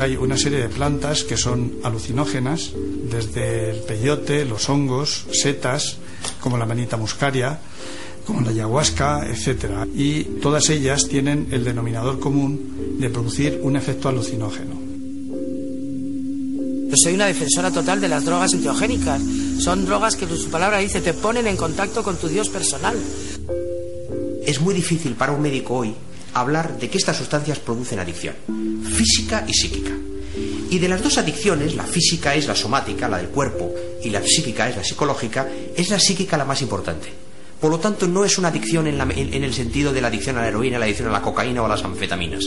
Hay una serie de plantas que son alucinógenas, desde el peyote, los hongos, setas, como la manita muscaria, como la ayahuasca, etcétera, y todas ellas tienen el denominador común de producir un efecto alucinógeno. Yo soy una defensora total de las drogas enteogénicas. Son drogas que, su palabra dice, te ponen en contacto con tu Dios personal. Es muy difícil para un médico hoy hablar de que estas sustancias producen adicción, física y psíquica. Y de las dos adicciones, la física es la somática, la del cuerpo, y la psíquica es la psicológica, es la psíquica la más importante. Por lo tanto, no es una adicción en, el sentido de la adicción a la heroína, la adicción a la cocaína o a las anfetaminas.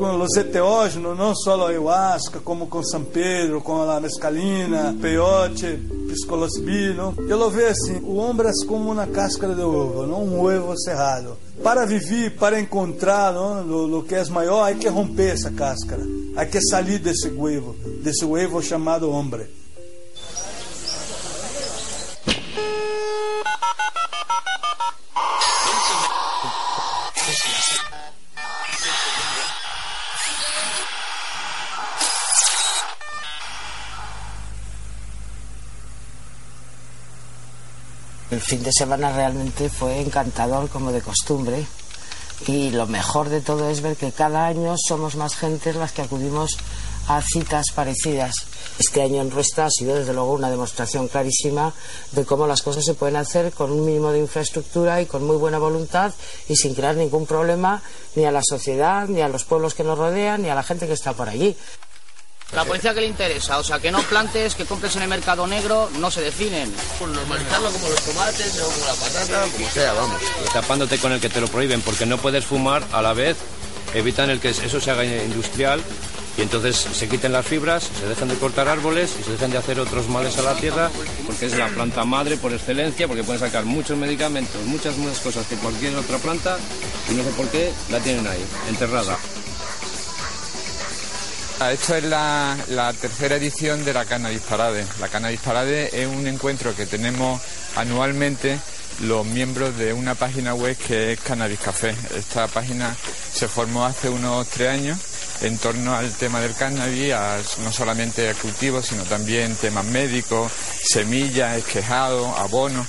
Con los enteógenos, no solo ayahuasca, como con San Pedro, con la mescalina, peyote, psilocibina. Yo lo veo así, el hombre es como una cáscara de huevo, ¿no? un huevo cerrado. Para vivir, para encontrar lo, que es mayor, hay que romper esa cáscara. Hay que salir de ese huevo, de ese huevo llamado hombre. El fin de semana realmente fue encantador como de costumbre y lo mejor de todo es ver que cada año somos más gente las que acudimos a citas parecidas. Este año en Ruesta ha sido desde luego una demostración clarísima de cómo las cosas se pueden hacer con un mínimo de infraestructura y con muy buena voluntad y sin crear ningún problema ni a la sociedad, ni a los pueblos que nos rodean, ni a la gente que está por allí. La policía que le interesa, o sea, que no plantes, que compres en el mercado negro, no se definen. Pues normalizarlo como los tomates o como la patata, como sea, vamos. Tapándote con el que te lo prohíben, porque no puedes fumar a la vez, evitan el que eso se haga industrial y entonces se quiten las fibras, se dejan de cortar árboles y se dejan de hacer otros males a la tierra, porque es la planta madre por excelencia, porque pueden sacar muchos medicamentos, muchas más cosas que cualquier otra planta y no sé por qué la tienen ahí, enterrada. Esto es la, tercera edición de la Cannabis Parade. La Cannabis Parade es un encuentro que tenemos anualmente los miembros de una página web que es Cannabis Café. Esta página se formó hace unos tres años en torno al tema del cannabis, no solamente a cultivos, sino también temas médicos, semillas, esquejado, abono.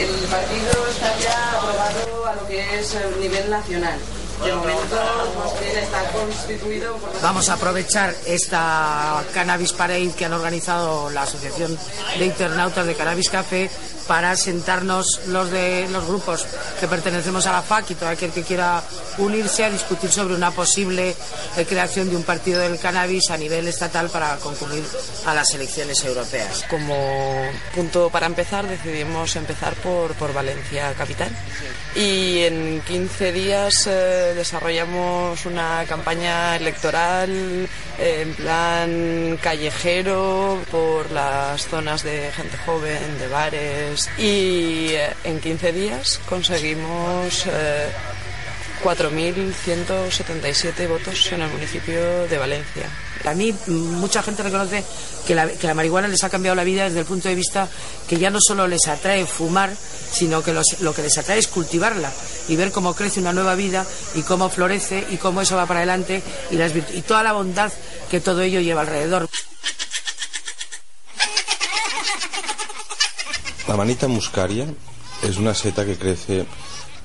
El partido está ya aprobado a lo que es el nivel nacional. Vamos a aprovechar esta Cannabis Parade que han organizado la Asociación de Internautas de Cannabis Café para sentarnos los de los grupos que pertenecemos a la FAC y todo aquel que quiera unirse a discutir sobre una posible eh, creación de un partido del cannabis a nivel estatal para concurrir a las elecciones europeas. Como punto para empezar decidimos empezar por, por Valencia capital y en 15 días eh, desarrollamos una campaña electoral eh, en plan callejero por las zonas de gente joven, de bares y eh, en 15 días conseguimos 4.177 votos en el municipio de Valencia. A mí mucha gente reconoce que la, que la, marihuana les ha cambiado la vida desde el punto de vista que ya no solo les atrae fumar, sino que lo que les atrae es cultivarla y ver cómo crece una nueva vida y cómo florece y cómo eso va para adelante y, las y toda la bondad que todo ello lleva alrededor. La manita muscaria es una seta que crece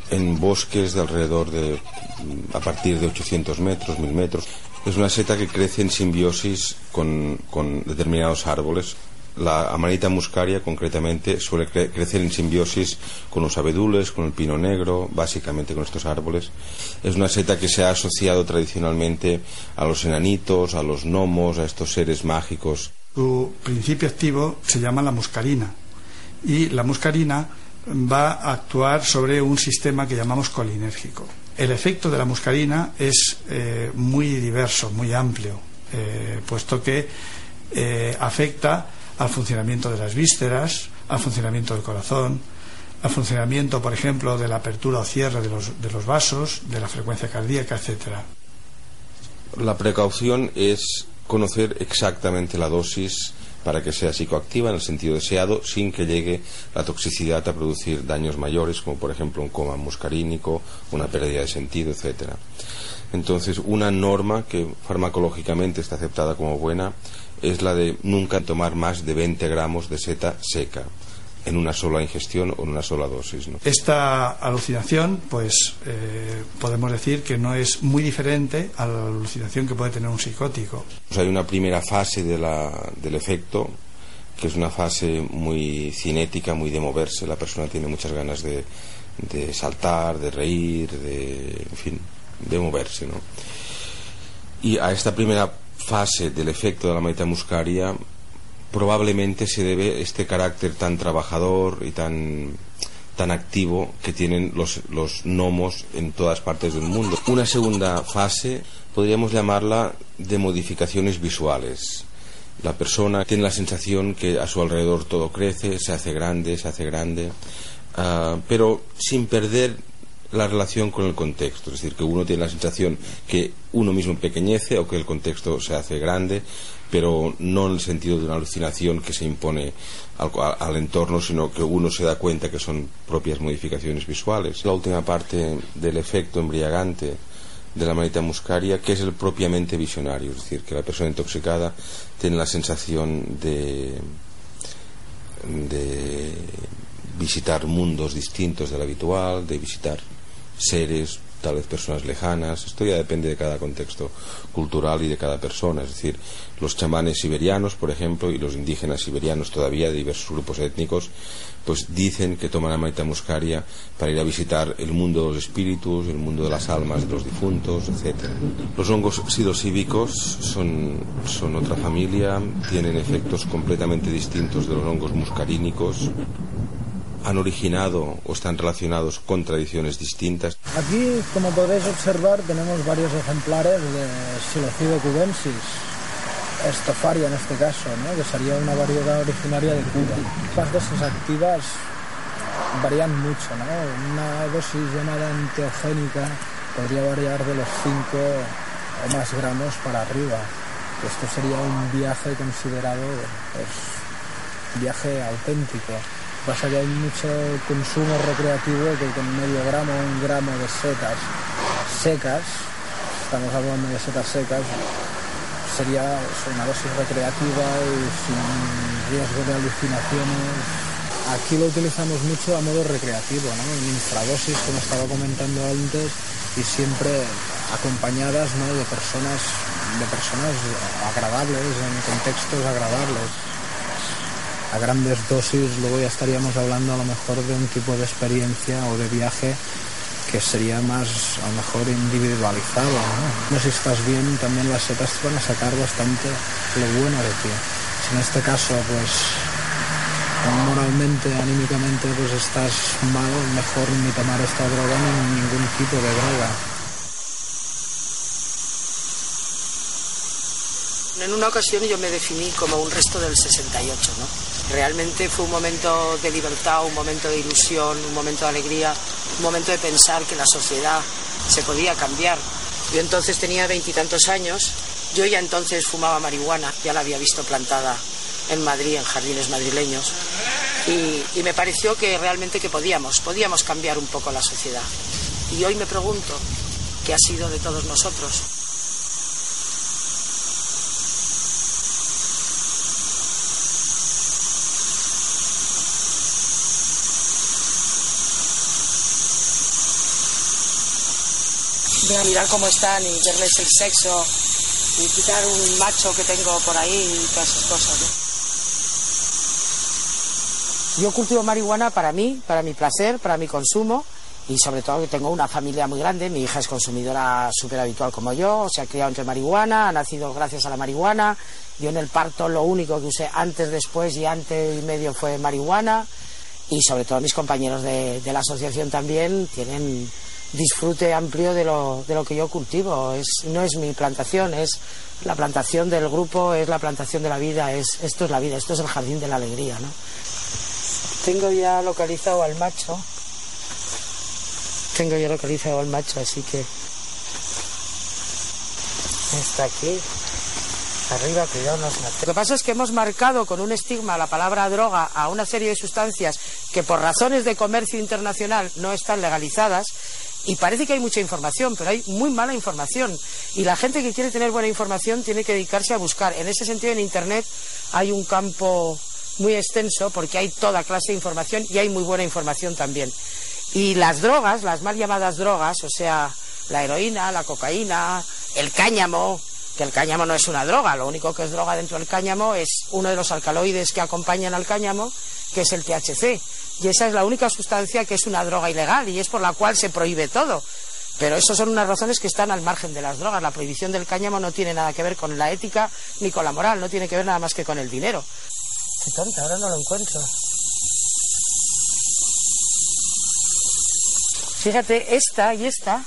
en bosques de alrededor de a partir de 800 metros, 1000 metros. Es una seta que crece en simbiosis con, determinados árboles. La amanita muscaria, concretamente, suele crecer en simbiosis con los abedules, con el pino negro, básicamente con estos árboles. Es una seta que se ha asociado tradicionalmente a los enanitos, a los gnomos, a estos seres mágicos. Su principio activo se llama la muscarina. Y la muscarina va a actuar sobre un sistema que llamamos colinérgico. El efecto de la muscarina es eh, muy diverso, muy amplio, eh, puesto que eh, afecta al funcionamiento de las vísceras, al funcionamiento del corazón, al funcionamiento, por ejemplo, de la apertura o cierre de los, de los vasos, de la frecuencia cardíaca, etcétera. La precaución es conocer exactamente la dosis para que sea psicoactiva en el sentido deseado sin que llegue la toxicidad a producir daños mayores como por ejemplo un coma muscarínico, una pérdida de sentido, etcétera. Entonces, una norma que farmacológicamente está aceptada como buena es la de nunca tomar más de 20 gramos de seta seca en una sola ingestión o en una sola dosis. Esta alucinación, pues eh, podemos decir que no es muy diferente a la alucinación que puede tener un psicótico. Pues hay una primera fase de la, del efecto que es una fase muy cinética, muy de moverse. La persona tiene muchas ganas de, de saltar, de reír, de, en fin, de moverse. ¿no? Y a esta primera fase del efecto de la maita muscaria probablemente se debe este carácter tan trabajador y tan tan activo que tienen los, los gnomos en todas partes del mundo. Una segunda fase podríamos llamarla de modificaciones visuales. La persona tiene la sensación que a su alrededor todo crece, se hace grande, se hace grande, uh, pero sin perder la relación con el contexto, es decir, que uno tiene la sensación que uno mismo empequeñece o que el contexto se hace grande, pero no en el sentido de una alucinación que se impone al, al, entorno, sino que uno se da cuenta que son propias modificaciones visuales. La última parte del efecto embriagante de la manita muscaria, que es el propiamente visionario, es decir, que la persona intoxicada tiene la sensación de, de visitar mundos distintos del habitual, de visitar seres, tal vez personas lejanas. Esto ya depende de cada contexto cultural y de cada persona. Es decir, los chamanes siberianos, por ejemplo, y los indígenas siberianos todavía de diversos grupos étnicos, pues dicen que toman la maita muscaria para ir a visitar el mundo de los espíritus, el mundo de las almas de los difuntos, etc. Los hongos psilocíbicos son, son otra familia, tienen efectos completamente distintos de los hongos muscarínicos han originado o están relacionados con tradiciones distintas. Aquí, como podéis observar, tenemos varios ejemplares de Psilocibe cubensis, estofaria en este caso, ¿no? que sería una variedad originaria de Cuba. Las dosis activas varían mucho, ¿no? Una dosis llamada enteogénica podría variar de los 5 o más gramos para arriba. Esto sería un viaje considerado pues, viaje auténtico. Pasa que hay mucho consumo recreativo que con medio gramo, un gramo de setas secas, estamos hablando de setas secas, sería una dosis recreativa y sin riesgo de alucinaciones. Aquí lo utilizamos mucho a modo recreativo, en infradosis, como estaba comentando antes, y siempre acompañadas de personas de personas agradables, en contextos agradables. A grandes dosis luego ya estaríamos hablando a lo mejor de un tipo de experiencia o de viaje que sería más a lo mejor individualizado. ¿no? si estás bien, también las setas te van a sacar bastante lo bueno de ti. Si en este caso pues moralmente, anímicamente pues estás mal, mejor ni tomar esta droga ni ningún tipo de droga. En una ocasión yo me definí como un resto del 68, ¿no? Realmente fue un momento de libertad, un momento de ilusión, un momento de alegría, un momento de pensar que la sociedad se podía cambiar. Yo entonces tenía veintitantos años, yo ya entonces fumaba marihuana, ya la había visto plantada en Madrid, en jardines madrileños, y, me pareció que realmente que podíamos, podíamos cambiar un poco la sociedad. Y hoy me pregunto, ¿qué ha sido de todos nosotros? De mirar cómo están y verles el sexo y quitar un macho que tengo por ahí y todas esas cosas. ¿no? Yo cultivo marihuana para mí, para mi placer, para mi consumo y sobre todo que tengo una familia muy grande. Mi hija es consumidora súper habitual como yo, se ha criado entre marihuana, ha nacido gracias a la marihuana. Yo en el parto lo único que usé antes, después y antes y medio fue marihuana. Y sobre todo mis compañeros de, de la asociación también tienen disfrute amplio de lo, de lo que yo cultivo. Es, no es mi plantación, es la plantación del grupo, es la plantación de la vida, es, esto es la vida, esto es el jardín de la alegría. ¿no? Tengo ya localizado al macho. Tengo ya localizado al macho, así que está aquí. Arriba, cuidado, no Lo que pasa es que hemos marcado con un estigma la palabra droga a una serie de sustancias que por razones de comercio internacional no están legalizadas y parece que hay mucha información, pero hay muy mala información. Y la gente que quiere tener buena información tiene que dedicarse a buscar. En ese sentido, en Internet hay un campo muy extenso porque hay toda clase de información y hay muy buena información también. Y las drogas, las mal llamadas drogas, o sea, la heroína, la cocaína, el cáñamo, que el cáñamo no es una droga, lo único que es droga dentro del cáñamo es uno de los alcaloides que acompañan al cáñamo, que es el THC. Y esa es la única sustancia que es una droga ilegal y es por la cual se prohíbe todo. Pero esas son unas razones que están al margen de las drogas. La prohibición del cáñamo no tiene nada que ver con la ética ni con la moral, no tiene que ver nada más que con el dinero. Qué tonta, ahora no lo encuentro. Fíjate, esta y esta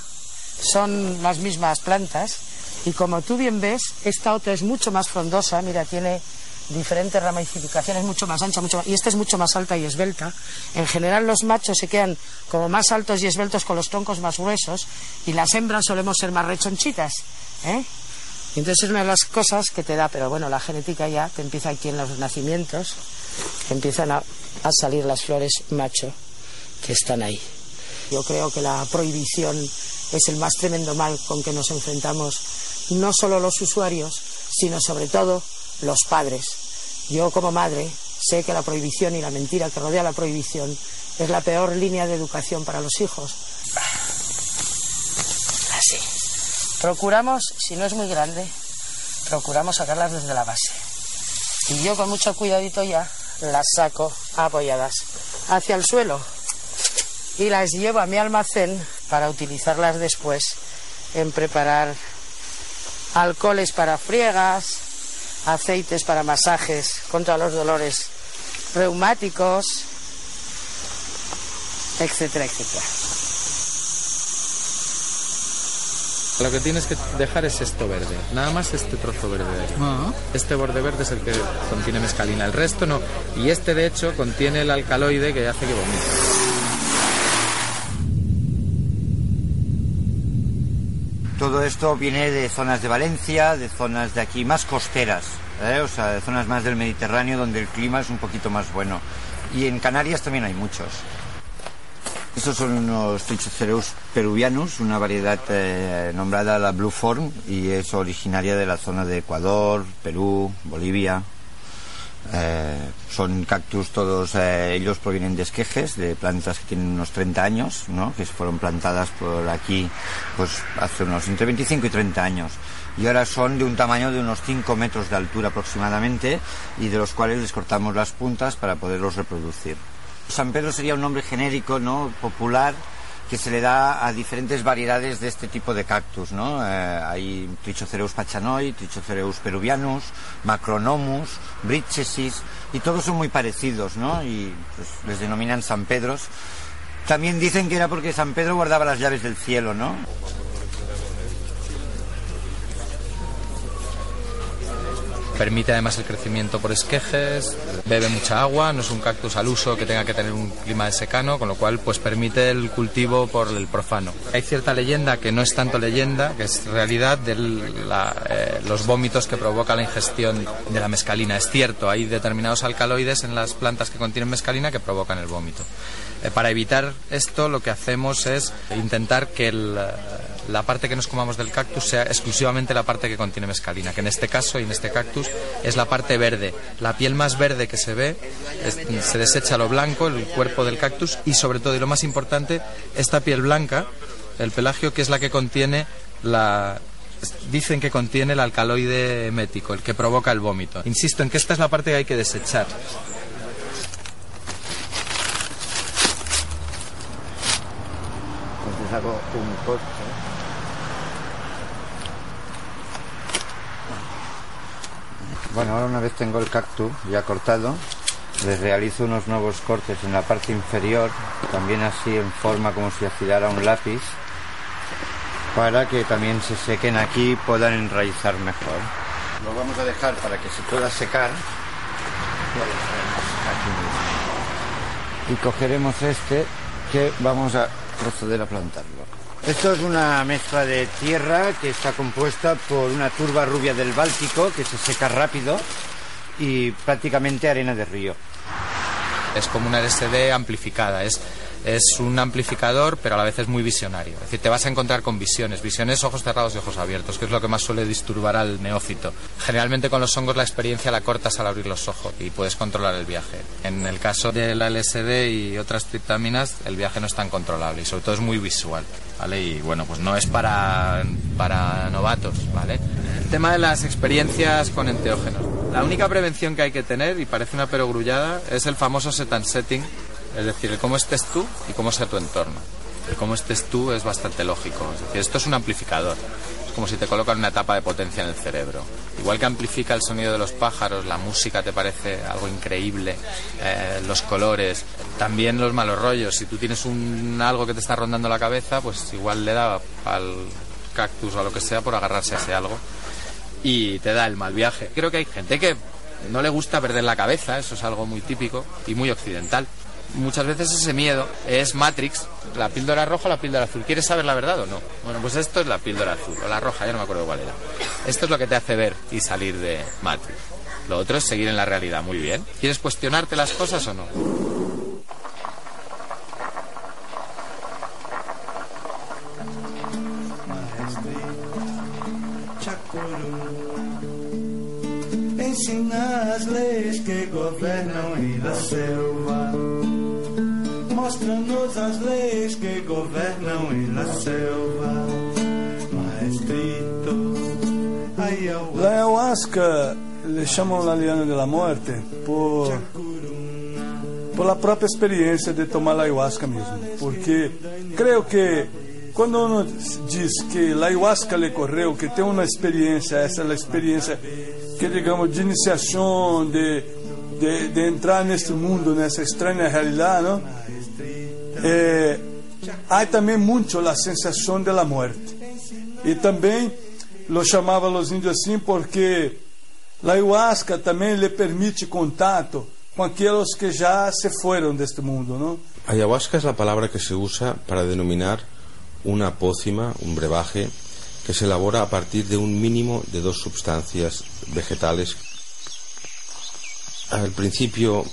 son las mismas plantas y como tú bien ves, esta otra es mucho más frondosa, mira, tiene diferentes ramificaciones, mucho más ancha, mucho y esta es mucho más alta y esbelta. En general los machos se quedan como más altos y esbeltos con los troncos más gruesos y las hembras solemos ser más rechonchitas. ¿eh? Y entonces es una de las cosas que te da, pero bueno, la genética ya te empieza aquí en los nacimientos, empiezan a, a salir las flores macho que están ahí. Yo creo que la prohibición es el más tremendo mal con que nos enfrentamos no solo los usuarios, sino sobre todo los padres. Yo como madre sé que la prohibición y la mentira que rodea la prohibición es la peor línea de educación para los hijos. Así. Procuramos, si no es muy grande, procuramos sacarlas desde la base. Y yo con mucho cuidadito ya las saco apoyadas hacia el suelo y las llevo a mi almacén para utilizarlas después en preparar alcoholes para friegas, aceites para masajes contra los dolores reumáticos, etcétera, etcétera. Lo que tienes que dejar es esto verde, nada más este trozo verde de ahí. Este borde verde es el que contiene mescalina, el resto no. Y este de hecho contiene el alcaloide que hace que vomite. Todo esto viene de zonas de Valencia, de zonas de aquí más costeras, ¿eh? o sea, de zonas más del Mediterráneo donde el clima es un poquito más bueno. Y en Canarias también hay muchos. Estos son unos Trichocereus peruvianus, una variedad eh, nombrada la Blue Form y es originaria de la zona de Ecuador, Perú, Bolivia, eh, son cactus todos, eh, ellos provienen de esquejes, de plantas que tienen unos 30 años, que fueron plantadas por aquí pues hace unos entre 25 y 30 años. Y ahora son de un tamaño de unos 5 metros de altura aproximadamente y de los cuales les cortamos las puntas para poderlos reproducir. San Pedro sería un nombre genérico, ¿no? popular, que se le da a diferentes variedades de este tipo de cactus, ¿no? Eh, hay Trichocereus pachanoi, Trichocereus peruvianus, Macronomus, Brichesis, y todos son muy parecidos, ¿no? Y pues, les denominan San Pedros. También dicen que era porque San Pedro guardaba las llaves del cielo, ¿no? Permite además el crecimiento por esquejes, bebe mucha agua, no es un cactus al uso que tenga que tener un clima de secano, con lo cual pues permite el cultivo por el profano. Hay cierta leyenda que no es tanto leyenda, que es realidad de eh, los vómitos que provoca la ingestión de la mescalina. Es cierto, hay determinados alcaloides en las plantas que contienen mescalina que provocan el vómito. Eh, para evitar esto lo que hacemos es intentar que el la parte que nos comamos del cactus sea exclusivamente la parte que contiene mescalina, que en este caso y en este cactus es la parte verde. La piel más verde que se ve, se desecha lo blanco, el cuerpo del cactus y sobre todo, y lo más importante, esta piel blanca, el pelagio, que es la que contiene la, dicen que contiene el alcaloide emético, el que provoca el vómito. Insisto en que esta es la parte que hay que desechar. Bueno, ahora una vez tengo el cactus ya cortado, les realizo unos nuevos cortes en la parte inferior, también así en forma como si afilara un lápiz, para que también se sequen aquí y puedan enraizar mejor. Lo vamos a dejar para que se pueda secar. Y cogeremos este que vamos a proceder a plantarlo. Esto es una mezcla de tierra que está compuesta por una turba rubia del Báltico que se seca rápido y prácticamente arena de río. Es como una LSD amplificada, es, es un amplificador pero a la vez es muy visionario. Es decir, te vas a encontrar con visiones, visiones ojos cerrados y ojos abiertos, que es lo que más suele disturbar al neófito. Generalmente con los hongos la experiencia la cortas al abrir los ojos y puedes controlar el viaje. En el caso de la LSD y otras triptaminas, el viaje no es tan controlable y sobre todo es muy visual. ¿Vale? Y bueno, pues no es para, para novatos, ¿vale? El tema de las experiencias con enteógenos. La única prevención que hay que tener, y parece una perogrullada, es el famoso set and setting, es decir, el cómo estés tú y cómo sea tu entorno. El cómo estés tú es bastante lógico, es decir, esto es un amplificador. Es como si te colocan una etapa de potencia en el cerebro. Igual que amplifica el sonido de los pájaros, la música te parece algo increíble, eh, los colores, también los malos rollos. Si tú tienes un, algo que te está rondando la cabeza, pues igual le da al cactus o a lo que sea por agarrarse a ese algo y te da el mal viaje. Creo que hay gente que no le gusta perder la cabeza, eso es algo muy típico y muy occidental. Muchas veces ese miedo es Matrix, la píldora roja o la píldora azul. ¿Quieres saber la verdad o no? Bueno, pues esto es la píldora azul o la roja, ya no me acuerdo cuál era. Esto es lo que te hace ver y salir de Matrix. Lo otro es seguir en la realidad, muy bien. ¿Quieres cuestionarte las cosas o no? Ensina as leis que governam Ilha Selva. Mostra-nos as leis que governam Ilha Selva. Maestrito, ayahuasca. La ayahuasca le chamam la liana de la muerte por, por la própria experiência de tomar la ayahuasca mesmo. Porque creio que quando uno diz que la ayahuasca le correu, que tem uma experiência, essa é a experiência que digamos de iniciação, de, de, de entrar neste mundo, nessa estranha realidade, não? Eh, há também muito a sensação da morte. E também lo chamavam os índios assim porque a ayahuasca também lhe permite contato com aqueles que já se foram deste mundo, não? Ayahuasca es la palabra que se usa para denominar una pócima, un brebaje, que se elabora a partir de un mínimo de dos sustancias vegetales. Al principio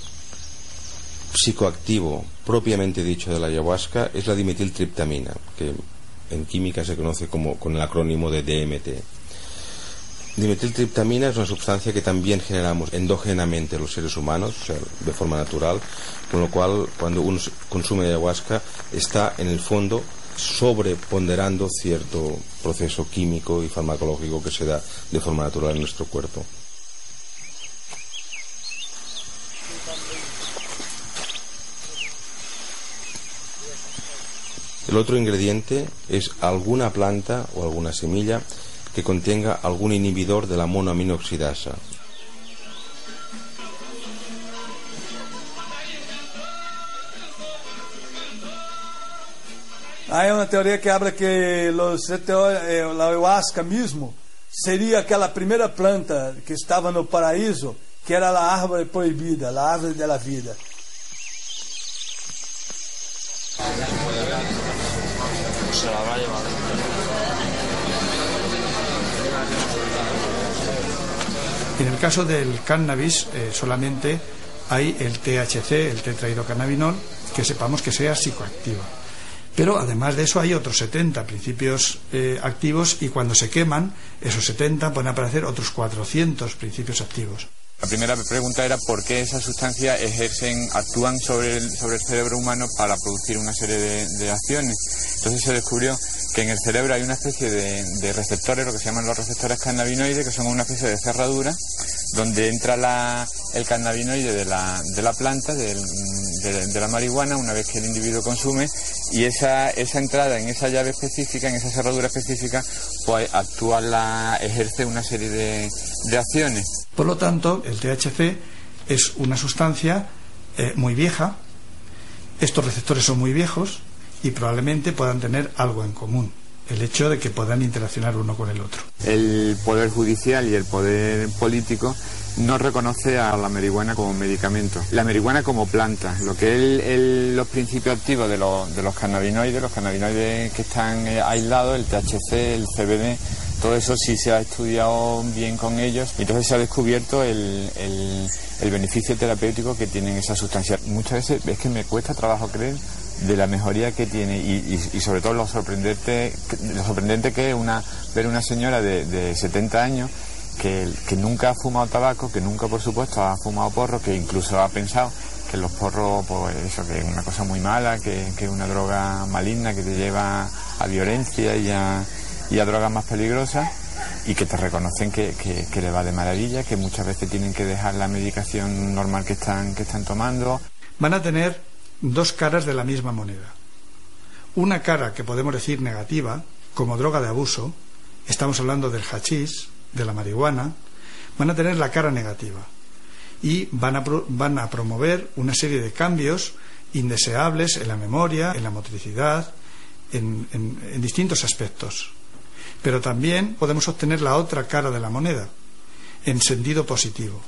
psicoactivo propiamente dicho de la ayahuasca es la dimetiltriptamina, que en química se conoce como con el acrónimo de DMT. Dimetiltriptamina es una sustancia que también generamos endógenamente los seres humanos, o sea, de forma natural, con lo cual cuando uno consume ayahuasca está en el fondo sobreponderando cierto proceso químico y farmacológico que se da de forma natural en nuestro cuerpo. El otro ingrediente es alguna planta o alguna semilla que contenga algún inhibidor de la monoaminoxidasa. Hay una teoría que habla que los, eh, la ayahuasca mismo sería aquella primera planta que estaba no paraíso, que era la árvore prohibida, la árvore de la vida. Se la. En el caso del cannabis eh, solamente hay el THC, el tetrahidrocannabinol, que sepamos que sea psicoactivo. Pero además de eso hay otros 70 principios eh, activos y cuando se queman, esos 70 pueden aparecer otros 400 principios activos. La primera pregunta era por qué esas sustancias ejercen, actúan sobre el, sobre el cerebro humano para producir una serie de, acciones. Entonces se descubrió que en el cerebro hay una especie de, de, receptores, lo que se llaman los receptores cannabinoides, que son una especie de cerradura donde entra la, el cannabinoide de la, de la planta, de, de, la marihuana, una vez que el individuo consume, y esa, esa entrada en esa llave específica, en esa cerradura específica, pues actúa la, ejerce una serie de, acciones. Por lo tanto, el THC es una sustancia eh, muy vieja, estos receptores son muy viejos y probablemente puedan tener algo en común. El hecho de que puedan interaccionar uno con el otro. El poder judicial y el poder político no reconoce a la marihuana como medicamento, la marihuana como planta, lo que es los principios activos de los, de los cannabinoides, los cannabinoides que están eh, aislados, el THC, el CBD, todo eso sí se ha estudiado bien con ellos y entonces se ha descubierto el, el, beneficio terapéutico que tienen esas sustancias. Muchas veces es que me cuesta trabajo creer de la mejoría que tiene y, y, sobre todo lo sorprendente, lo sorprendente que es una, ver una señora de, de 70 años que, que, nunca ha fumado tabaco, que nunca por supuesto ha fumado porro, que incluso ha pensado que los porros, pues eso, que es una cosa muy mala, que, que es una droga maligna que te lleva a violencia y a, y a drogas más peligrosas y que te reconocen que, que, le va de maravilla, que muchas veces tienen que dejar la medicación normal que están, que están tomando. Van a tener dos caras de la misma moneda. Una cara que podemos decir negativa, como droga de abuso, estamos hablando del hachís, de la marihuana, van a tener la cara negativa y van a, promover una serie de cambios indeseables en la memoria, en la motricidad, en, en distintos aspectos. Pero también podemos obtener la otra cara de la moneda, en sentido positivo.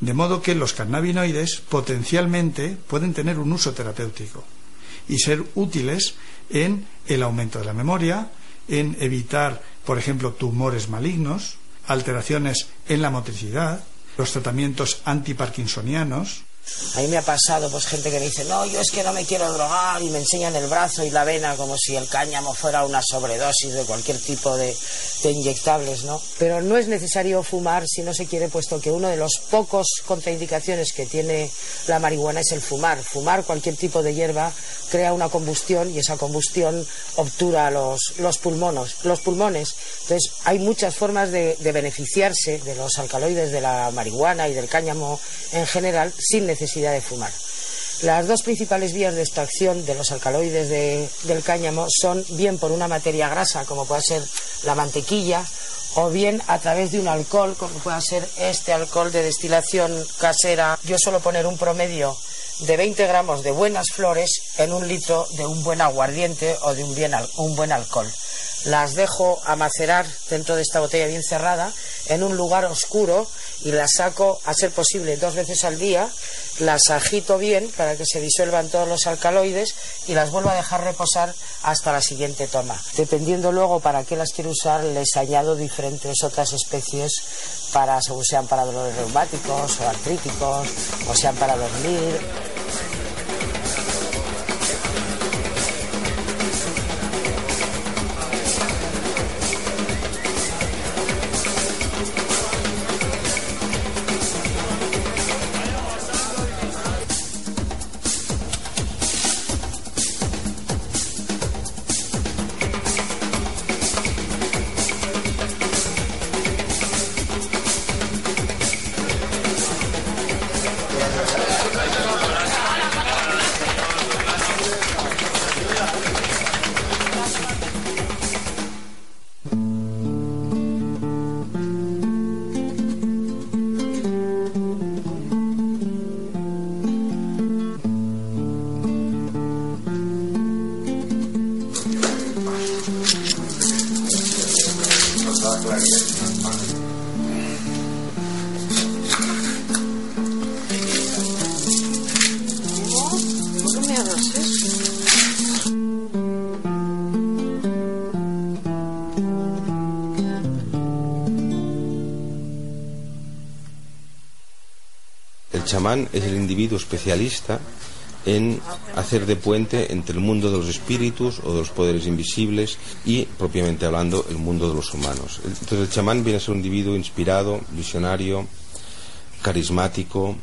De modo que los cannabinoides potencialmente pueden tener un uso terapéutico y ser útiles en el aumento de la memoria, en evitar, por ejemplo, tumores malignos, alteraciones en la motricidad, los tratamientos antiparkinsonianos, a mí me ha pasado pues gente que me dice, no, yo es que no me quiero drogar y me enseñan el brazo y la vena como si el cáñamo fuera una sobredosis de cualquier tipo de, de inyectables, ¿no? Pero no es necesario fumar si no se quiere, puesto que uno de los pocos contraindicaciones que tiene la marihuana es el fumar. Fumar cualquier tipo de hierba crea una combustión y esa combustión obtura los, los, pulmones, los pulmones. Entonces hay muchas formas de, de beneficiarse de los alcaloides de la marihuana y del cáñamo en general sin necesidad de fumar. Las dos principales vías de extracción de los alcaloides del cáñamo son bien por una materia grasa, como puede ser la mantequilla, o bien a través de un alcohol, como puede ser este alcohol de destilación casera. Yo suelo poner un promedio de 20 gramos de buenas flores en un litro de un buen aguardiente o de un, un buen alcohol. Las dejo a macerar dentro de esta botella bien cerrada en un lugar oscuro y las saco a ser posible dos veces al día, las agito bien para que se disuelvan todos los alcaloides y las vuelvo a dejar reposar hasta la siguiente toma. Dependiendo luego para qué las quiero usar, les añado diferentes otras especies para, según sean para dolores reumáticos o artríticos o sean para dormir. Chamán es el individuo especialista en hacer de puente entre el mundo de los espíritus o de los poderes invisibles y, propiamente hablando, el mundo de los humanos. Entonces el chamán viene a ser un individuo inspirado, visionario, carismático,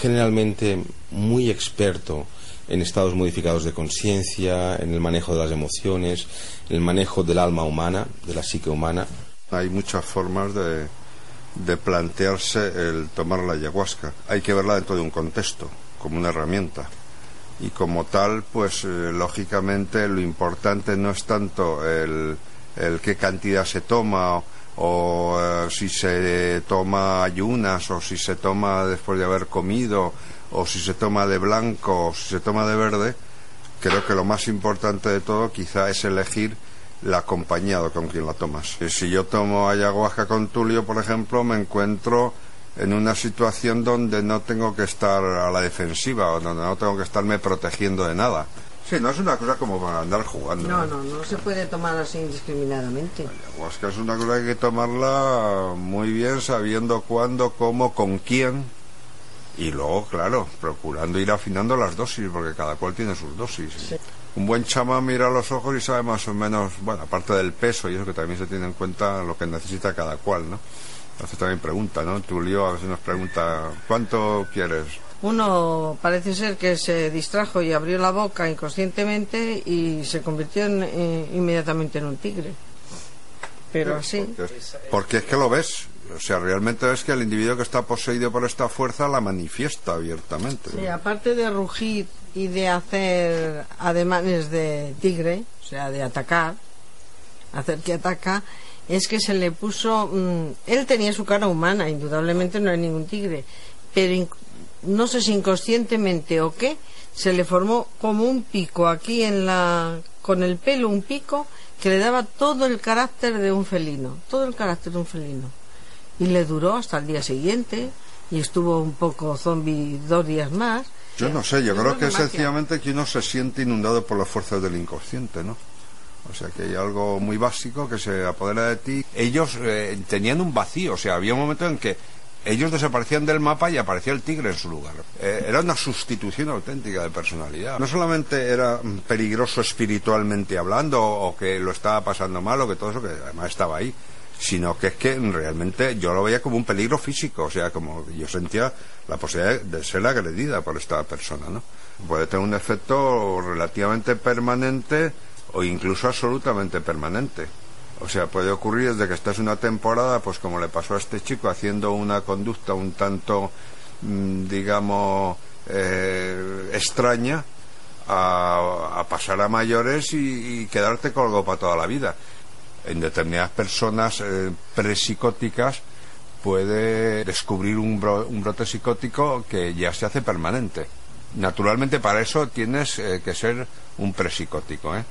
generalmente muy experto en estados modificados de conciencia, en el manejo de las emociones, en el manejo del alma humana, de la psique humana. Hay muchas formas de, de plantearse el tomar la ayahuasca. Hay que verla dentro de un contexto, como una herramienta. Y como tal, pues eh, lógicamente lo importante no es tanto el, qué cantidad se toma o, eh, si se toma ayunas o si se toma después de haber comido o si se toma de blanco o si se toma de verde. Creo que lo más importante de todo quizá es elegir la compañía con quien la tomas. Si yo tomo ayahuasca con Tulio, por ejemplo, me encuentro en una situación donde no tengo que estar a la defensiva o donde no tengo que estarme protegiendo de nada. Sí, no es una cosa como para andar jugando. No, ¿eh? no, no se puede tomar así indiscriminadamente. Ayahuasca es una cosa que hay que tomarla muy bien, sabiendo cuándo, cómo, con quién. Y luego, claro, procurando ir afinando las dosis, porque cada cual tiene sus dosis. Un buen chamán mira los ojos y sabe más o menos, bueno, aparte del peso y eso que también se tiene en cuenta lo que necesita cada cual, ¿no? Entonces también pregunta, ¿no? Tulio a veces nos pregunta, ¿cuánto quieres? Uno parece ser que se distrajo y abrió la boca inconscientemente y se convirtió en, eh, inmediatamente en un tigre. Pero así. Porque, porque es que lo ves. O sea, realmente ves que el individuo que está poseído por esta fuerza la manifiesta abiertamente. Sí, aparte de rugir y de hacer ademanes de tigre, o sea, de atacar, hacer que ataca, es que se le puso. mm, él tenía su cara humana, indudablemente no es ningún tigre, pero no sé si inconscientemente o qué, se le formó como un pico aquí en la. con el pelo, un pico que le daba todo el carácter de un felino, todo el carácter de un felino. Y le duró hasta el día siguiente y estuvo un poco zombie dos días más. Yo no sé, yo creo que es magia. sencillamente que uno se siente inundado por las fuerzas del inconsciente, ¿no? O sea que hay algo muy básico que se apodera de ti. Ellos eh, tenían un vacío, o sea, había un momento en que ellos desaparecían del mapa y aparecía el tigre en su lugar. Eh, era una sustitución auténtica de personalidad. No solamente era mm, peligroso espiritualmente hablando o que lo estaba pasando mal o que todo eso que además estaba ahí, sino que es que realmente yo lo veía como un peligro físico, o sea, como yo sentía la posibilidad de ser agredida por esta persona, ¿no? Puede tener un efecto relativamente permanente o incluso absolutamente permanente. O sea, puede ocurrir desde que estás una temporada, pues como le pasó a este chico, haciendo una conducta un tanto, mm, digamos, eh, extraña, a, pasar a mayores y, y quedarte colgado para toda la vida. En determinadas personas eh, presicóticas puede descubrir un, bro- un brote psicótico que ya se hace permanente. Naturalmente para eso tienes eh, que ser un presicótico, ¿eh?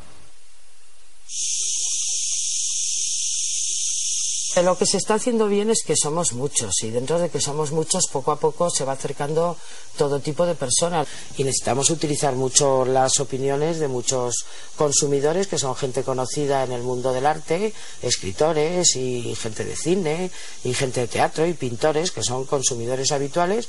Lo que se está haciendo bien es que somos muchos y dentro de que somos muchos poco a poco se va acercando todo tipo de personas. Y necesitamos utilizar mucho las opiniones de muchos consumidores que son gente conocida en el mundo del arte, escritores y gente de cine y gente de teatro y pintores que son consumidores habituales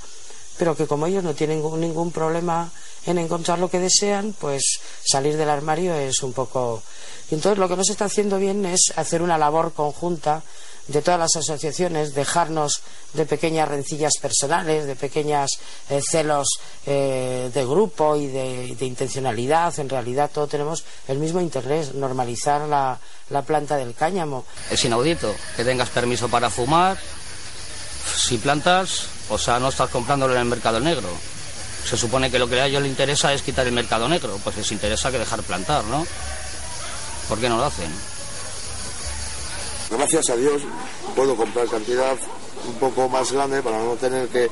pero que como ellos no tienen ningún- problema en encontrar lo que desean, pues salir del armario es un poco... Entonces lo que nos está haciendo bien es hacer una labor conjunta de todas las asociaciones, dejarnos de pequeñas rencillas personales, de pequeños celos eh, de grupo y de, de intencionalidad. En realidad todos tenemos el mismo interés, normalizar la, la planta del cáñamo. Es inaudito que tengas permiso para fumar si plantas, o sea, no estás comprándolo en el mercado negro. Se supone que lo que a ellos les interesa es quitar el mercado negro, pues les interesa que dejar plantar, ¿no? ¿Por qué no lo hacen? Gracias a Dios puedo comprar cantidad un poco más grande para no tener que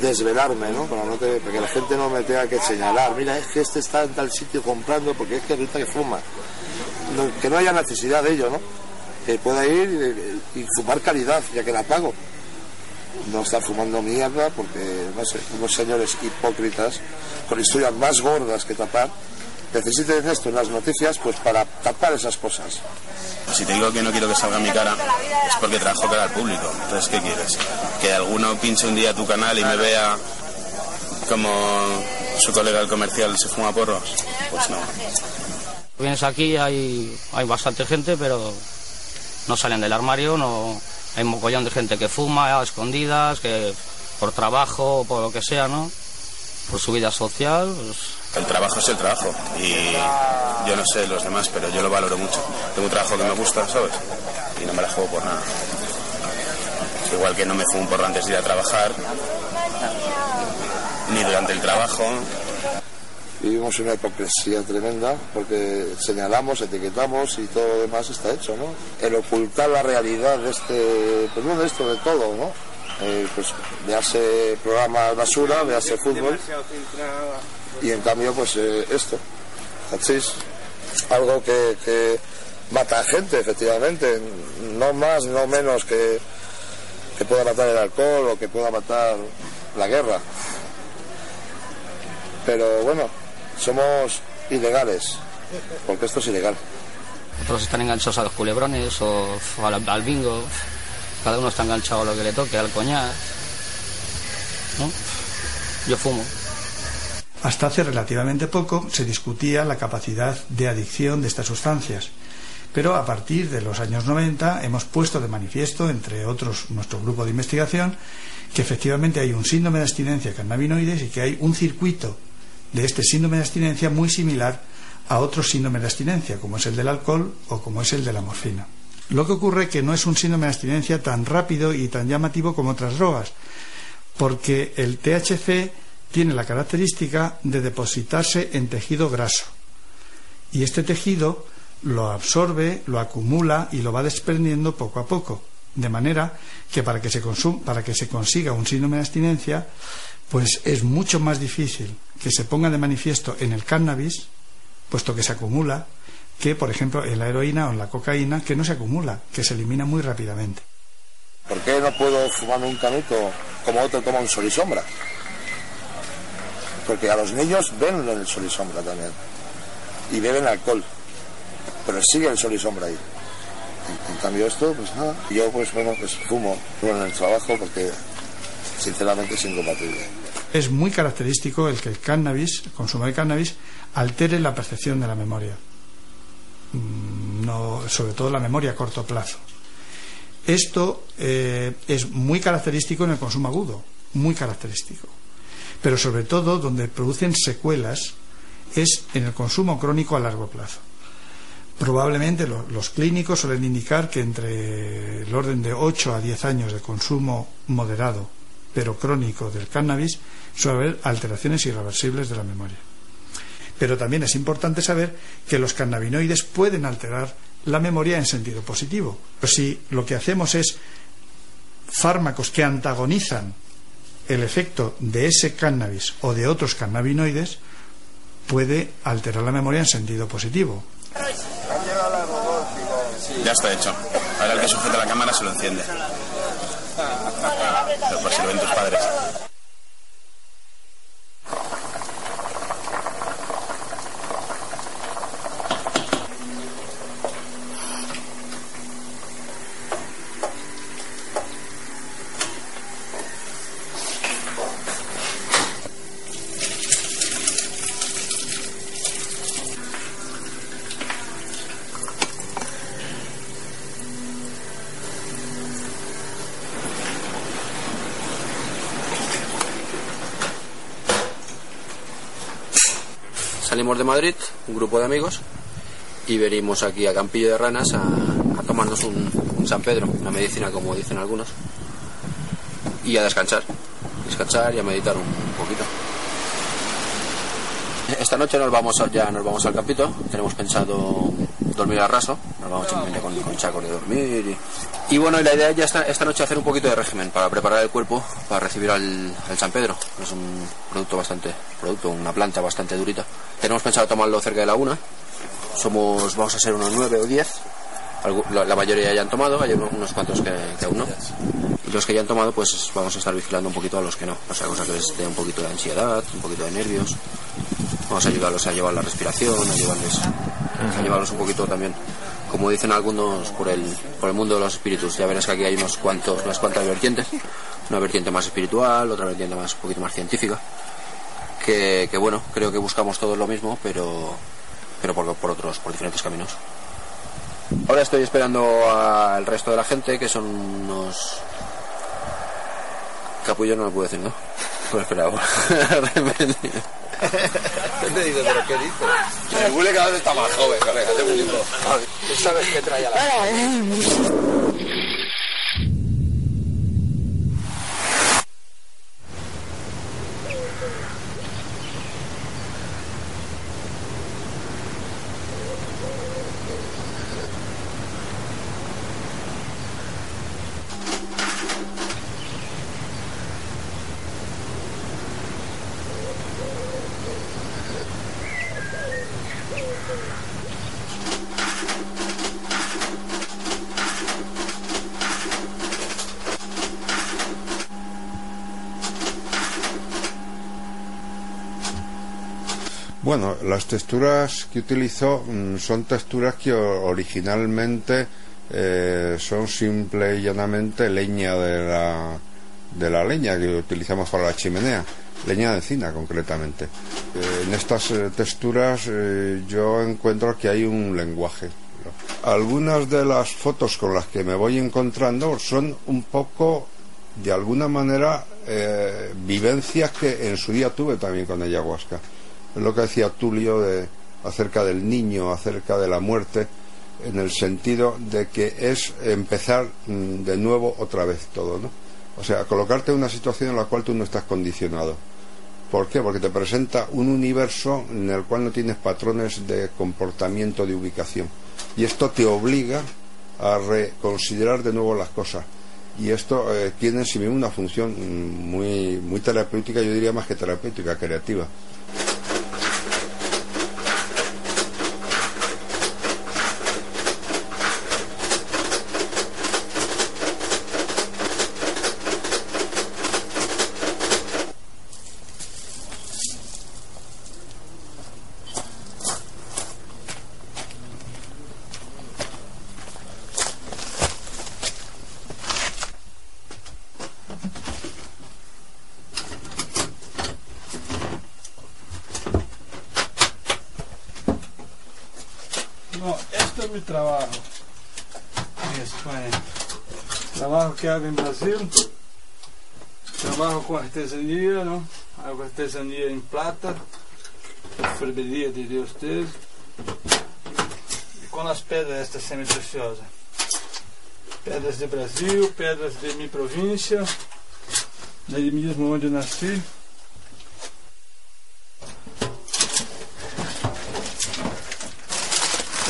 desvelarme, ¿no? Para no tener, para que la gente no me tenga que señalar, mira, es que este está en tal sitio comprando porque es que resulta que fuma. Que no haya necesidad de ello, ¿no? Que pueda ir y, fumar calidad, ya que la pago. No estar fumando mierda porque, unos señores hipócritas con historias más gordas que tapar necesiten esto en las noticias pues para tapar esas cosas. Si te digo que no quiero que salga mi cara, es porque trabajo cara al público. Entonces, ¿qué quieres? ¿Que alguno pinche un día tu canal y me vea como su colega el comercial se fuma porros? Pues no. Vienes aquí, hay, hay bastante gente, pero no salen del armario, no hay un mogollón de gente que fuma a escondidas, que por trabajo o por lo que sea, ¿no? Por su vida social, pues, El trabajo es el trabajo. Y yo no sé los demás, pero yo lo valoro mucho. Tengo un trabajo que me gusta, ¿sabes? Y no me la juego por nada. Igual que no me fumo un porro antes de ir a trabajar, ni durante el trabajo. Vivimos una hipocresía tremenda porque señalamos, etiquetamos y todo lo demás está hecho, ¿no? El ocultar la realidad de este, pues no de esto, de todo, ¿no? Eh, pues véase programa basura, véase fútbol y en cambio pues eh, esto, ¿cachis? Algo que, que, mata gente, efectivamente, no más, no menos que, que pueda matar el alcohol o que pueda matar la guerra. Pero bueno, somos ilegales, porque esto es ilegal. Otros están enganchados a los culebrones o, o al, al bingo. Cada uno está enganchado a lo que le toque, al coñac. ¿no? Yo fumo. Hasta hace relativamente poco se discutía la capacidad de adicción de estas sustancias, pero a partir de los años 90 hemos puesto de manifiesto, entre otros nuestro grupo de investigación, que efectivamente hay un síndrome de abstinencia de cannabinoides y que hay un circuito de este síndrome de abstinencia muy similar a otros síndromes de abstinencia, como es el del alcohol o como es el de la morfina. Lo que ocurre es que no es un síndrome de abstinencia tan rápido y tan llamativo como otras drogas, porque el THC tiene la característica de depositarse en tejido graso. Y este tejido lo absorbe, lo acumula y lo va desprendiendo poco a poco. De manera que para que se, para que se consiga un síndrome de abstinencia, pues es mucho más difícil que se ponga de manifiesto en el cannabis, puesto que se acumula, que por ejemplo en la heroína o en la cocaína, que no se acumula, que se elimina muy rápidamente. ¿Por qué no puedo fumar un canuto como otro toma un sol y sombra? Porque a los niños ven el sol y sombra también. Y beben alcohol. Pero sigue el sol y sombra ahí. En, en cambio esto, pues nada. Yo pues bueno, pues fumo, fumo en el trabajo porque sinceramente es incompatible. Es muy característico el que el cannabis, el consumo de cannabis, altere la percepción de la memoria. Mm, No, sobre todo la memoria a corto plazo. Esto eh, es muy característico en el consumo agudo, muy característico. Pero sobre todo donde producen secuelas es en el consumo crónico a largo plazo. Probablemente lo- los clínicos suelen indicar que entre el orden de 8 a 10 años de consumo moderado, pero crónico del cannabis, suele haber alteraciones irreversibles de la memoria. Pero también es importante saber que los cannabinoides pueden alterar la memoria en sentido positivo. Pero si lo que hacemos es fármacos que antagonizan el efecto de ese cannabis o de otros cannabinoides, puede alterar la memoria en sentido positivo. Ya está hecho. Ahora el que sujeta la cámara se lo enciende. Pero por si lo ven tus padres. De Madrid, un grupo de amigos, y venimos aquí a Campillo de Ranas a, a tomarnos un, un San Pedro, una medicina como dicen algunos, y a descansar, descansar y a meditar un, un poquito. Esta noche nos vamos a- ya nos vamos al campito, tenemos pensado dormir al raso, nos vamos simplemente con, con sacos de dormir y, y bueno, la idea ya esta, esta noche hacer un poquito de régimen para preparar el cuerpo para recibir al, al San Pedro. Es un producto bastante, producto, una planta bastante durita. Tenemos pensado tomarlo cerca de la una. Somos, vamos a ser unos nueve o diez. La, la mayoría ya han tomado, hay uno- unos cuantos que, que aún no. Y los que ya han tomado, pues vamos a estar vigilando un poquito a los que no. O sea, cosa que les dé un poquito de ansiedad, un poquito de nervios. Vamos a ayudarlos a llevar la respiración, a ayudarles a llevarlos un poquito también, como dicen algunos, por el, por el mundo de los espíritus. Ya verás que aquí hay unos cuantos, unas cuantas vertientes. Una vertiente más espiritual, otra vertiente más, un poquito más científica. Que, que bueno, creo que buscamos todos lo mismo, pero, pero por, por otros, por diferentes caminos. Ahora estoy esperando al resto de la gente, que son unos... Capullo no lo puedo decir, ¿no? Pues espera, ¿Qué te dice? ¿Pero qué dice? El bule cada vez está más joven, colega. Te. Tú sabes qué trae a la... las texturas que utilizo mm, son texturas que originalmente eh, son simple y llanamente leña de la, de la leña que utilizamos para la chimenea, leña de encina concretamente. Eh, en estas eh, texturas eh, yo encuentro que hay un lenguaje. Algunas de las fotos con las que me voy encontrando son un poco, de alguna manera, vivencias que en su día tuve también con ayahuasca. Lo que decía Tulio de, acerca del niño, acerca de la muerte, en el sentido de que es empezar mm, de nuevo otra vez todo, ¿no? O sea, colocarte en una situación en la cual tú no estás condicionado. ¿Por qué? Porque te presenta un universo en el cual no tienes patrones de comportamiento, de ubicación. Y esto te obliga a reconsiderar de nuevo las cosas. Y esto eh, tiene en sí mismo una función mm, muy, muy terapéutica, yo diría más que terapéutica, creativa. No, este es mi trabajo en España. Trabajo que hago en Brasil. Trabajo con artesanía, ¿no? Hago artesanía en plata, orfebrería diría usted. Y con las pedras estas semipreciosas. Pedras de Brasil, pedras de mi provincia, de ahí mismo donde nací.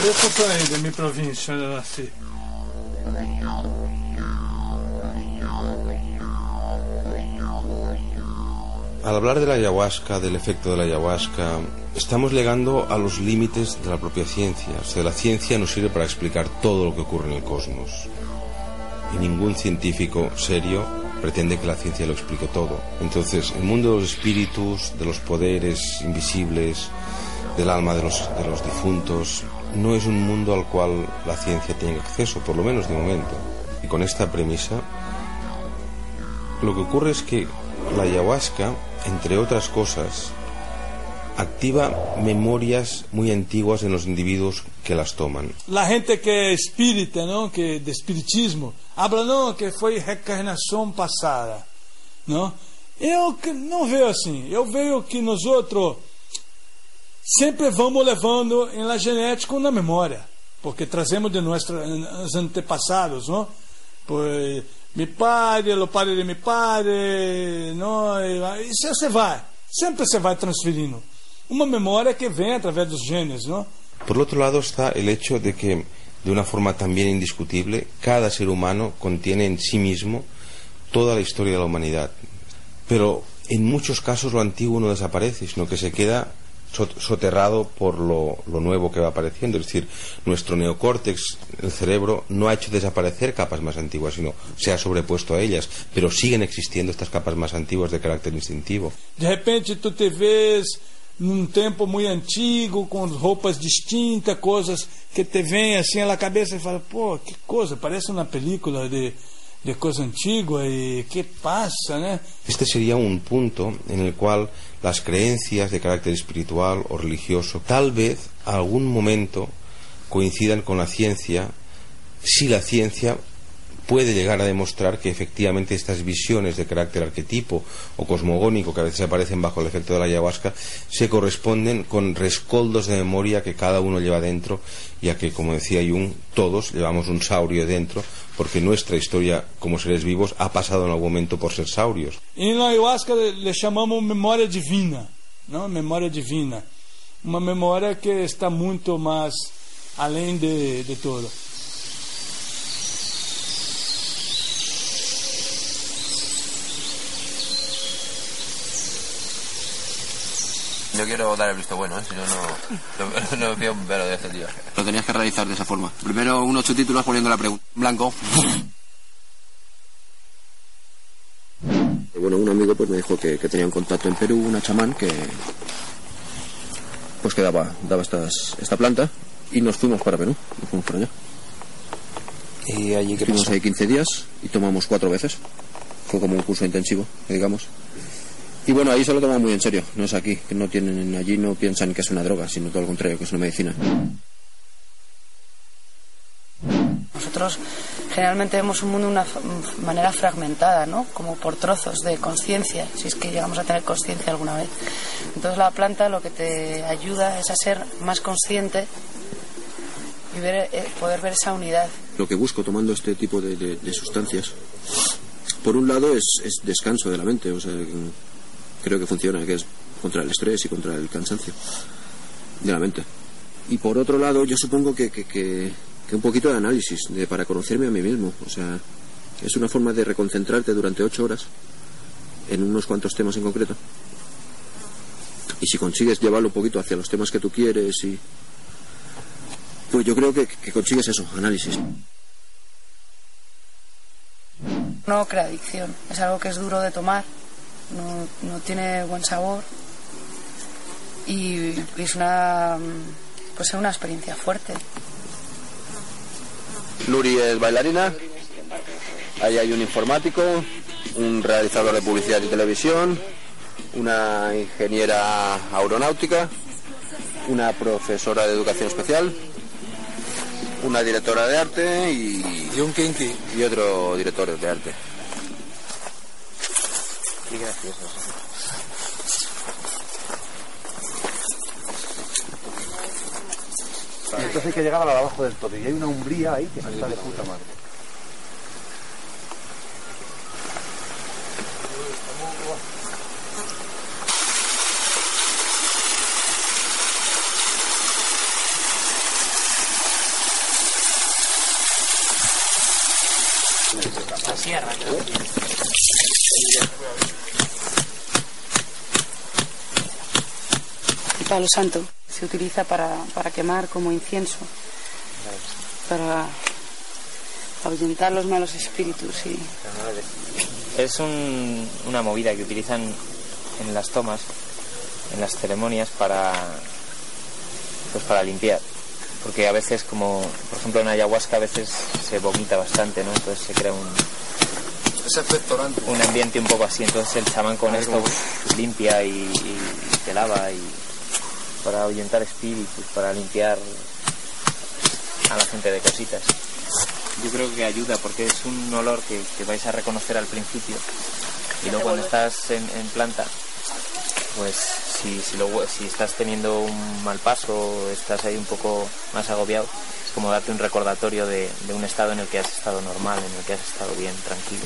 Estos son ahí de mi provincia donde Al hablar de la ayahuasca, del efecto de la ayahuasca, estamos llegando a los límites de la propia ciencia. O sea, la ciencia nos sirve para explicar todo lo que ocurre en el cosmos. Y ningún científico serio pretende que la ciencia lo explique todo. Entonces, el mundo de los espíritus, de los poderes invisibles, del alma de los, de los difuntos, no es un mundo al cual la ciencia tenga acceso, por lo menos de momento. Y con esta premisa, lo que ocurre es que la ayahuasca, entre otras cosas, activa memorias muy antiguas en los individuos que las toman. La gente que é espírita, que de espiritismo, habla não que foi reencarnação passada, não? Eu não vejo assim. Eu vejo que nós outros sempre vamos levando em la genética na memória, porque trazemos de nossos antepassados, não? Pues mi padre, o padre de mi padre, não? E você vai, sempre você vai transferindo. Uma memória que vem através dos genes, não? Por el otro lado está el hecho de que, de una forma también indiscutible, cada ser humano contiene en sí mismo toda la historia de la humanidad. Pero en muchos casos lo antiguo no desaparece, sino que se queda soterrado por lo, nuevo que va apareciendo. Es decir, nuestro neocórtex, el cerebro, no ha hecho desaparecer capas más antiguas, sino se ha sobrepuesto a ellas. Pero siguen existiendo estas capas más antiguas de carácter instintivo. De repente tu te vês num tempo muito antigo, com roupas distintas, coisas que te vêm assim na cabeça e fala, pô, que coisa, parece uma película de, de coisa antiga e que passa, né? Este sería un punto en el cual las creencias de carácter espiritual o religioso tal vez algún momento coincidan con la ciencia si la ciencia puede llegar a demostrar que efectivamente estas visiones de carácter arquetipo o cosmogónico que a veces aparecen bajo el efecto de la ayahuasca se corresponden con rescoldos de memoria que cada uno lleva dentro ya que como decía Jung todos llevamos un saurio dentro porque nuestra historia como seres vivos ha pasado en algún momento por ser saurios E na ayahuasca le chamamos memória divina, não? Memória divina. Uma memória que está muito mais além de, tudo. Yo quiero dar el visto bueno, ¿eh? si no, no, no me fío un pelo de este tío. Lo tenías que realizar de esa forma. Primero unos subtítulos poniendo la pregunta. Blanco. Y bueno, un amigo pues me dijo que, que tenía un contacto en Perú, una chamán que, pues que daba, daba estas, esta planta y nos fuimos para Perú, nos fuimos para allá. ¿Y allí qué Estuvimos pasó? ahí 15 días y tomamos cuatro veces. Fue como un curso intensivo, digamos. Y bueno, ahí se lo toman muy en serio, no es aquí, que no tienen, allí no piensan que es una droga, sino todo lo contrario, que es una medicina. Nosotros generalmente vemos un mundo de una manera fragmentada, ¿no? Como por trozos de conciencia, si es que llegamos a tener conciencia alguna vez. Entonces la planta lo que te ayuda es a ser más consciente y ver, eh, poder ver esa unidad. Lo que busco tomando este tipo de, de- de sustancias, por un lado es, es descanso de la mente, o sea, creo que funciona, que es contra el estrés y contra el cansancio de la mente. Y por otro lado, yo supongo que, que- que- que un poquito de análisis de, para conocerme a mí mismo, o sea, es una forma de reconcentrarte durante ocho horas en unos cuantos temas en concreto. Y si consigues llevarlo un poquito hacia los temas que tú quieres y... Pues yo creo que, que consigues eso, análisis. No crea adicción, es algo que es duro de tomar, no, no tiene buen sabor y es una, pues es una experiencia fuerte. Nuri es bailarina, ahí hay un informático, un realizador de publicidad y televisión, una ingeniera aeronáutica, una profesora de educación especial, una directora de arte y, un kinky y otro director de arte. Qué gracioso. Y entonces hay que llegar a abajo del todo. Y hay una umbría ahí que está de puta madre. La sierra, El palo santo se utiliza para, para quemar como incienso, para ahuyentar los malos espíritus y Es un- una movida que utilizan en las tomas, en las ceremonias para pues para limpiar. Porque a veces como, por ejemplo en ayahuasca a veces se vomita bastante, ¿no? Entonces se crea un, un ambiente un poco así. Entonces el chamán con esto limpia y, y te lava y para ahuyentar espíritus, para limpiar a la gente de cositas. Yo creo que ayuda porque es un olor que, que vais a reconocer al principio y luego cuando estás en, en planta, pues si, si, lo hue- si estás teniendo un mal paso, estás ahí un poco más agobiado, es como darte un recordatorio de, de un estado en el que has estado normal, en el que has estado bien, tranquilo.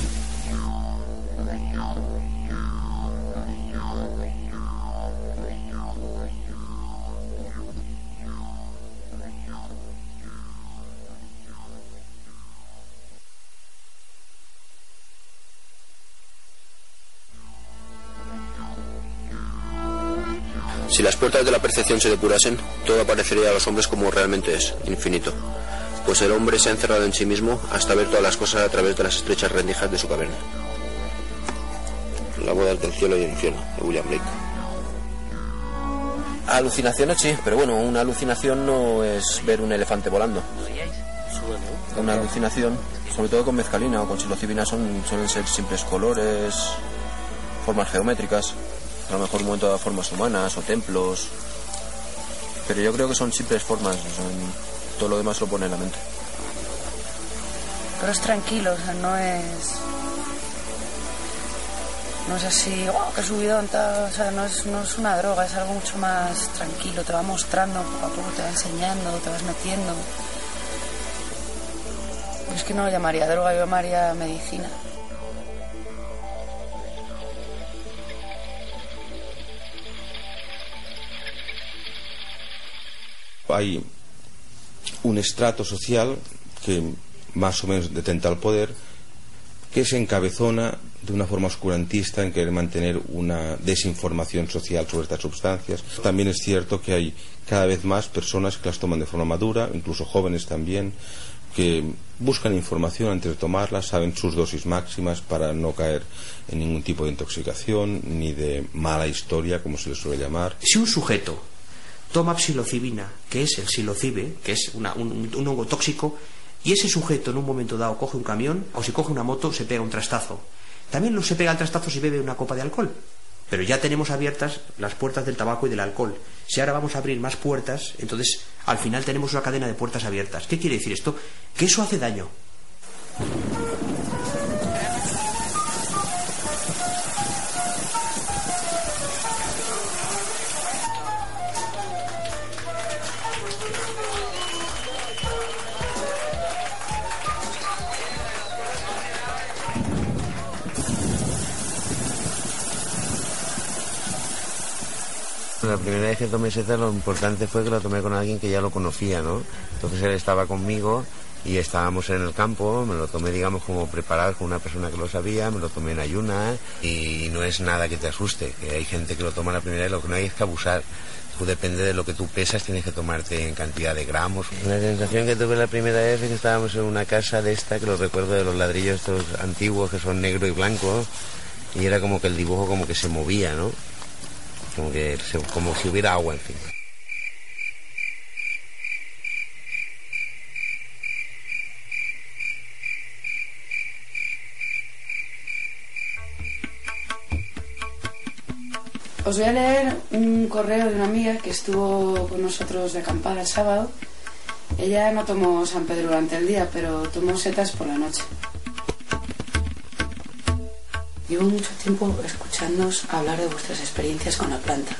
Si las puertas de la percepción se depurasen, todo aparecería a los hombres como realmente es, infinito. Pues el hombre se ha encerrado en sí mismo hasta ver todas las cosas a través de las estrechas rendijas de su caverna. La boda del cielo y el infierno, de William Blake. Alucinaciones sí, pero bueno, una alucinación no es ver un elefante volando. Una alucinación, sobre todo con mezcalina o con psilocibina, son, suelen ser simples colores, formas geométricas, a lo mejor un momento de formas humanas o templos. Pero yo creo que son simples formas, todo lo demás lo pone en la mente. pero es tranquilo, o sea, no es no es así, wow, qué subidón, tal", o sea, no es, no es una droga, es algo mucho más tranquilo, te va mostrando poco a poco, te va enseñando, te vas metiendo. Es que no lo llamaría droga, yo llamaría medicina. Hay un estrato social que más o menos detenta el poder que se encabezona de una forma oscurantista en querer mantener una desinformación social sobre estas sustancias. También es cierto que hay cada vez más personas que las toman de forma madura, incluso jóvenes también, que buscan información antes de tomarlas, saben sus dosis máximas para no caer en ningún tipo de intoxicación ni de mala historia, como se les suele llamar. Si un sujeto toma psilocibina, que es el psilocibe, que es un, un hongo tóxico, y ese sujeto en un momento dado coge un camión o si coge una moto se pega un trastazo. También lo se pega el trastazo si bebe una copa de alcohol. Pero ya tenemos abiertas las puertas del tabaco y del alcohol. Si ahora vamos a abrir más puertas, entonces al final tenemos una cadena de puertas abiertas. ¿Qué quiere decir esto? Que eso hace daño. La primera vez que tomé seta lo importante fue que lo tomé con alguien que ya lo conocía, ¿no? Entonces él estaba conmigo y estábamos en el campo, me lo tomé digamos como preparar con una persona que lo sabía, me lo tomé en ayuna y no es nada que te asuste, que hay gente que lo toma la primera vez, lo que no hay es que abusar. Tú depende de lo que tú pesas, tienes que tomarte en cantidad de gramos. La sensación que tuve la primera vez es que estábamos en una casa de esta, que lo recuerdo de los ladrillos estos antiguos que son negro y blanco, y era como que el dibujo como que se movía, ¿no? Como, que como si hubiera agua encima. Os voy a leer un correo de una amiga que estuvo con nosotros de acampada el sábado. Ella no tomó San Pedro durante el día, pero tomó setas por la noche. Llevo mucho tiempo escuchándoos hablar de vuestras experiencias con la planta.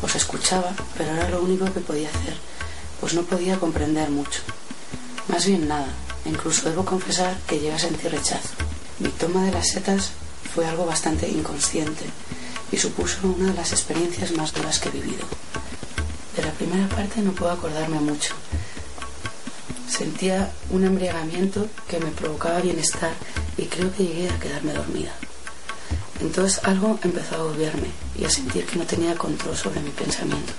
Os escuchaba, pero era lo único que podía hacer, pues no podía comprender mucho. Más bien nada. Incluso debo confesar que llegué a sentir rechazo. Mi toma de las setas fue algo bastante inconsciente y supuso una de las experiencias más duras que he vivido. De la primera parte no puedo acordarme mucho. Sentía un embriagamiento que me provocaba bienestar y creo que llegué a quedarme dormida. Entonces algo empezó a agobiarme y a sentir que no tenía control sobre mi pensamiento.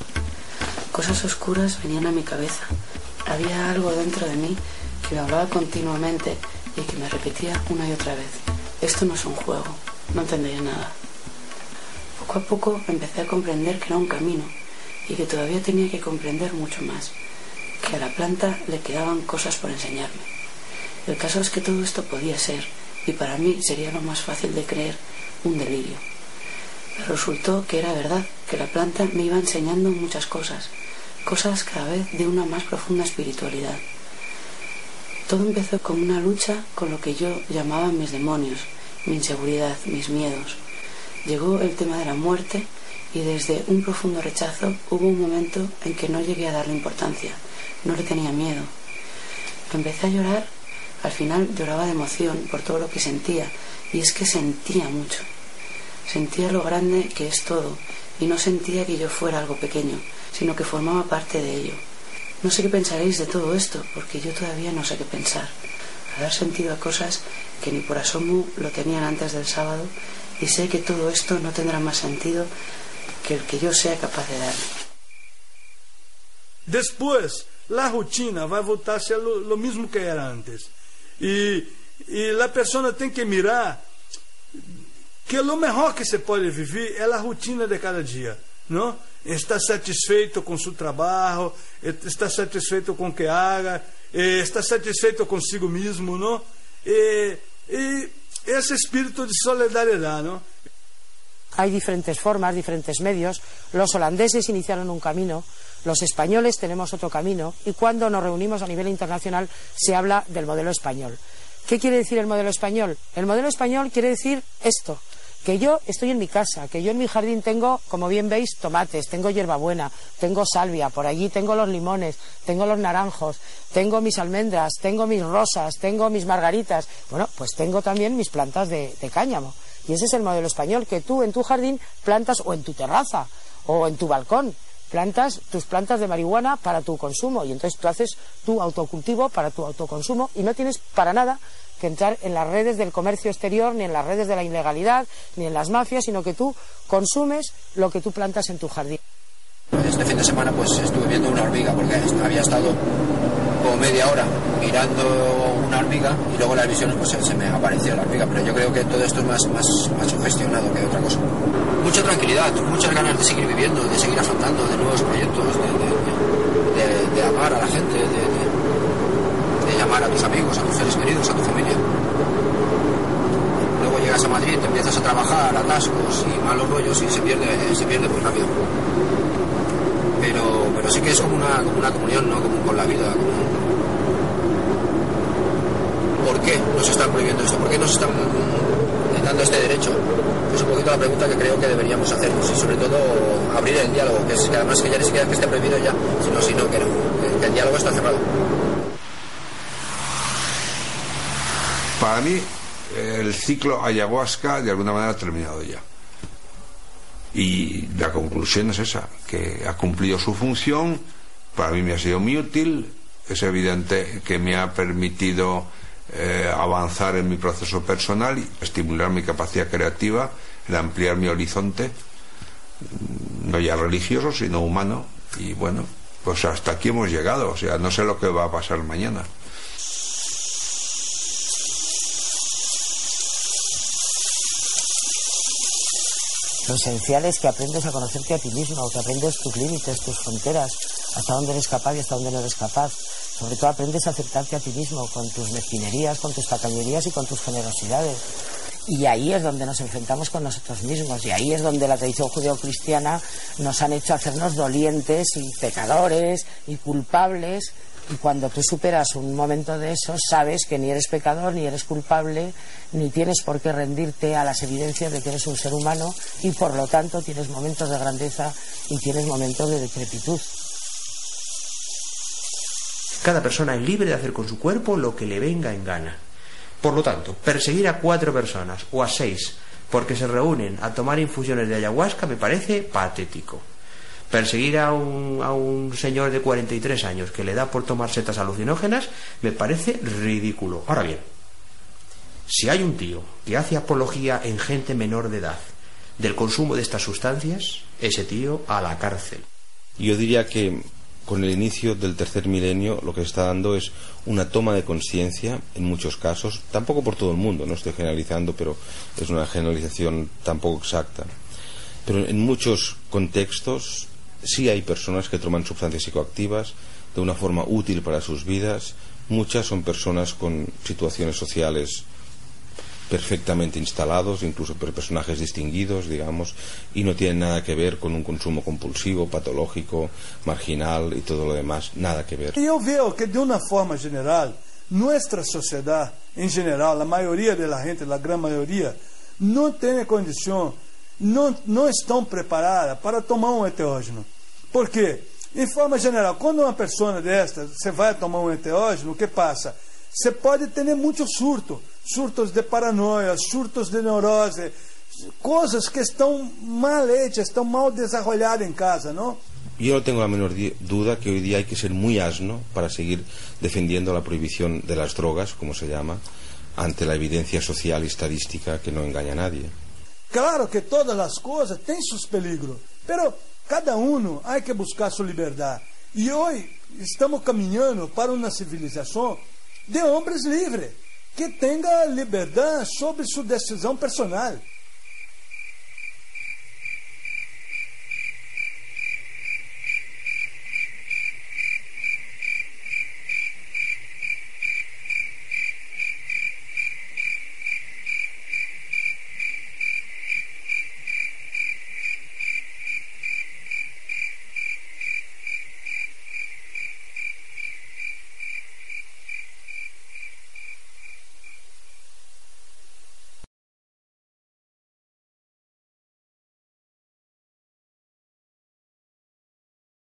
Cosas oscuras venían a mi cabeza. Había algo dentro de mí que me hablaba continuamente y que me repetía una y otra vez. Esto no es un juego, no entendería nada. Poco a poco empecé a comprender que era un camino y que todavía tenía que comprender mucho más, que a la planta le quedaban cosas por enseñarme. El caso es que todo esto podía ser, y para mí sería lo más fácil de creer, un delirio. Pero resultó que era verdad, que la planta me iba enseñando muchas cosas, cosas cada vez de una más profunda espiritualidad. Todo empezó con una lucha con lo que yo llamaba mis demonios, mi inseguridad, mis miedos. Llegó el tema de la muerte y desde un profundo rechazo hubo un momento en que no llegué a darle importancia, no le tenía miedo. Empecé a llorar, al final lloraba de emoción por todo lo que sentía y es que sentía mucho. Sentía lo grande que es todo y no sentía que yo fuera algo pequeño, sino que formaba parte de ello. No sé qué pensaréis de todo esto, porque yo todavía no sé qué pensar. Haber sentido cosas que ni por asomo lo tenían antes del sábado y sé que todo esto no tendrá más sentido que el que yo sea capaz de dar. Después, la rutina voltar a lo, lo mismo que era antes. E, e a pessoa tem que mirar que o melhor que se pode viver é a rotina de cada dia, não? Está satisfeito com seu trabalho, está satisfeito com o que haga, está satisfeito consigo mesmo, não? E, e esse espírito de solidariedade, não? Hay diferentes formas, diferentes medios. Los holandeses iniciaron un camino, los españoles tenemos otro camino y cuando nos reunimos a nivel internacional se habla del modelo español. ¿Qué quiere decir el modelo español? El modelo español quiere decir esto, que yo estoy en mi casa, que yo en mi jardín tengo, como bien veis, tomates, tengo hierbabuena, tengo salvia, por allí tengo los limones, tengo los naranjos, tengo mis almendras, tengo mis rosas, tengo mis margaritas, bueno, pues tengo también mis plantas de, de cáñamo. Y ese es el modelo español, que tú en tu jardín plantas o en tu terraza o en tu balcón, plantas tus plantas de marihuana para tu consumo y entonces tú haces tu autocultivo para tu autoconsumo y no tienes para nada que entrar en las redes del comercio exterior, ni en las redes de la ilegalidad, ni en las mafias, sino que tú consumes lo que tú plantas en tu jardín. Este fin de semana pues estuve viendo una hormiga porque había estado como media hora mirando una hormiga y luego las visiones pues se, me apareció la hormiga, pero yo creo que todo esto es más, más, más sugestionado que otra cosa. Mucha tranquilidad, muchas ganas de seguir viviendo, de seguir afrontando de nuevos proyectos, de, llamar a la gente, de, de- de llamar a tus amigos, a tus seres queridos, a tu familia. Luego llegas a Madrid, te empiezas a trabajar, atascos y malos rollos y se pierde, se pierde muy rápido. Pero, pero sí que es como una, como una comunión, ¿no? Como con la vida. como- ¿Por qué nos están prohibiendo esto? ¿Por qué nos están dando este derecho? Es un poquito la pregunta que creo que deberíamos hacernos y sobre todo abrir el diálogo, que, es, que además que ya ni siquiera que esté prohibido ya, sino, sino que, no, que el diálogo está cerrado. Para mí, el ciclo ayahuasca de alguna manera ha terminado ya. Y la conclusión es esa, que ha cumplido su función, para mí me ha sido muy útil, es evidente que me ha permitido eh, avanzar en mi proceso personal y estimular mi capacidad creativa, el ampliar mi horizonte, mm, no ya religioso, sino humano. Y bueno, pues hasta aquí hemos llegado, o sea, no sé lo que va a pasar mañana. Lo esencial es que aprendes a conocerte a ti mismo, que aprendes tus límites, tus fronteras, hasta dónde eres capaz y hasta dónde no eres capaz. Sobre todo aprendes a aceptarte a ti mismo, con tus mezquinerías, con tus tacañerías y con tus generosidades. Y ahí es donde nos enfrentamos con nosotros mismos, y ahí es donde la tradición judeocristiana nos han hecho hacernos dolientes y pecadores y culpables. Y cuando tú superas un momento de eso, sabes que ni eres pecador, ni eres culpable, ni tienes por qué rendirte a las evidencias de que eres un ser humano, y por lo tanto tienes momentos de grandeza y tienes momentos de decrepitud. Cada persona es libre de hacer con su cuerpo lo que le venga en gana. Por lo tanto, perseguir a cuatro personas o a seis porque se reúnen a tomar infusiones de ayahuasca me parece patético. Perseguir a un, a un señor de 43 años que le da por tomar setas alucinógenas me parece ridículo. Ahora bien, si hay un tío que hace apología en gente menor de edad del consumo de estas sustancias, ese tío a la cárcel. Yo diría que con el inicio del tercer milenio lo que se está dando es una toma de conciencia en muchos casos, tampoco por todo el mundo, no estoy generalizando, pero es una generalización tampoco exacta. Pero en muchos contextos sí hay personas que toman sustancias psicoactivas de una forma útil para sus vidas. Muchas son personas con situaciones sociales perfectamente instalados, incluso por personajes distinguidos, digamos, y no tienen nada que ver con un consumo compulsivo, patológico, marginal y todo lo demás, nada que ver. Eu vejo que, de uma forma geral, nossa sociedade, em geral, a maioria da gente, a grande maioria, não tem condição, não, não estão preparadas para tomar um enteógeno. Por quê? Em forma geral, quando uma pessoa desta, você vai tomar um enteógeno, o que passa? Você pode ter muito surto, surtos de paranoia, surtos de neurose, coisas que estão mal hechas, estão mal desenvolvidas em casa, não? Yo no tengo la menor duda que hoy día hay que ser muy asno para seguir defendiendo la prohibición de las drogas, como se llama, ante la evidencia social y estadística que no engaña a nadie. Claro que todas as coisas têm seus peligros, pero cada um há que buscar sua liberdade. E hoje estamos caminhando para uma civilização de homens livres, que tenha liberdade sobre sua decisão personal.